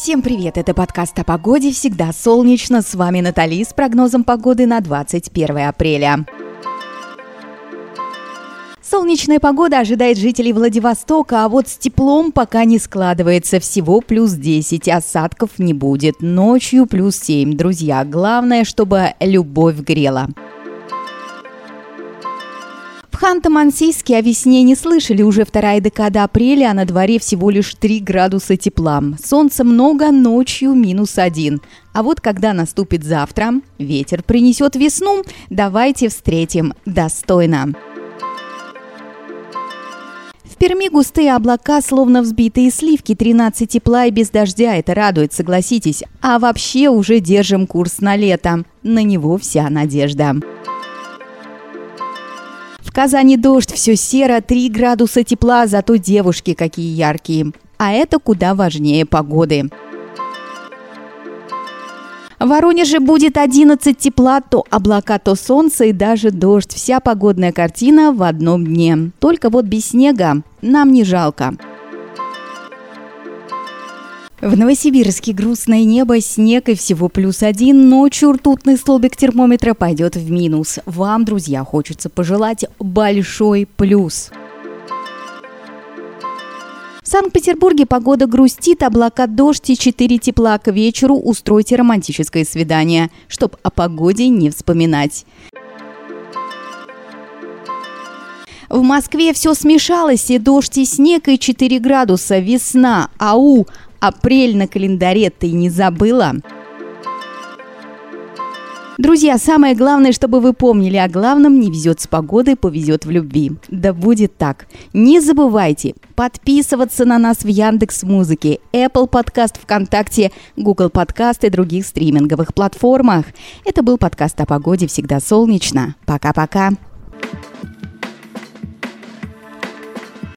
Всем привет! Это подкаст о погоде «Всегда солнечно». С вами Натали с прогнозом погоды на 21 апреля. Солнечная погода ожидает жителей Владивостока, а вот с теплом пока не складывается. Всего плюс 10, осадков не будет. Ночью плюс 7. Друзья, главное, чтобы любовь грела. В Ханты-Мансийске о весне не слышали уже вторая декада апреля, а на дворе всего лишь 3 градуса тепла. Солнца много, ночью минус один. А вот когда наступит завтра, ветер принесет весну, давайте встретим достойно. В Перми густые облака, словно взбитые сливки, 13 тепла и без дождя. Это радует, согласитесь. А вообще уже держим курс на лето. На него вся надежда. Казани дождь, все серо, 3 градуса тепла, зато девушки какие яркие. А это куда важнее погоды. В Воронеже будет 11 тепла, то облака, то солнце и даже дождь. Вся погодная картина в одном дне. Только вот без снега нам не жалко. В Новосибирске грустное небо, снег и всего плюс один. Ночью ртутный столбик термометра пойдет в минус. Вам, друзья, хочется пожелать большой плюс. В Санкт-Петербурге погода грустит, облака дождь и 4 тепла к вечеру. Устройте романтическое свидание, чтоб о погоде не вспоминать. В Москве все смешалось, и дождь, и снег, и 4 градуса, весна, ау, Апрель на календаре ты не забыла? Друзья, самое главное, чтобы вы помнили о главном, не везет с погодой, повезет в любви. Да будет так. Не забывайте подписываться на нас в Яндекс Музыке, Apple Podcast ВКонтакте, Google Podcast и других стриминговых платформах. Это был подкаст о погоде «Всегда солнечно». Пока-пока.